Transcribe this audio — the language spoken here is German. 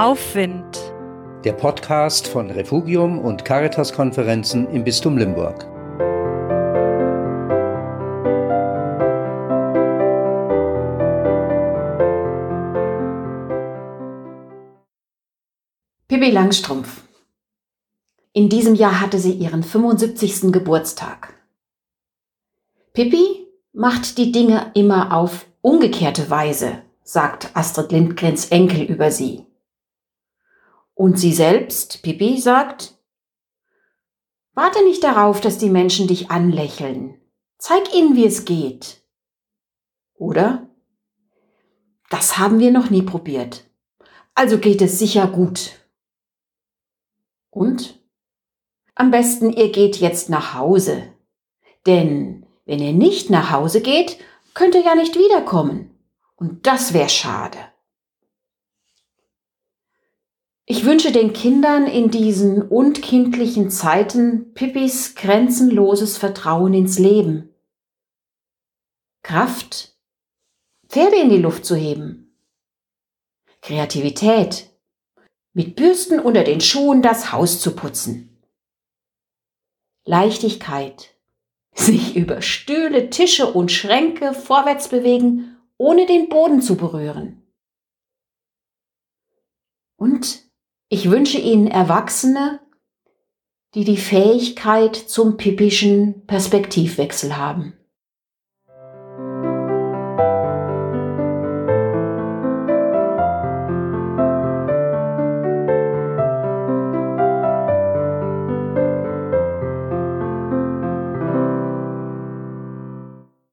Aufwind. Der Podcast von Refugium und Caritas-Konferenzen im Bistum Limburg. Pippi Langstrumpf. In diesem Jahr hatte sie ihren 75. Geburtstag. Pippi macht die Dinge immer auf umgekehrte Weise, sagt Astrid Lindgrens Enkel über sie. Und sie selbst, Pippi, sagt, Warte nicht darauf, dass die Menschen dich anlächeln. Zeig ihnen, wie es geht. Oder? Das haben wir noch nie probiert. Also geht es sicher gut. Und? Am besten, ihr geht jetzt nach Hause. Denn wenn ihr nicht nach Hause geht, könnt ihr ja nicht wiederkommen. Und das wäre schade. Ich wünsche den Kindern in diesen unkindlichen Zeiten Pippis grenzenloses Vertrauen ins Leben. Kraft, Pferde in die Luft zu heben. Kreativität, mit Bürsten unter den Schuhen das Haus zu putzen. Leichtigkeit, sich über Stühle, Tische und Schränke vorwärts bewegen, ohne den Boden zu berühren. Und ich wünsche Ihnen Erwachsene, die die Fähigkeit zum pippischen Perspektivwechsel haben.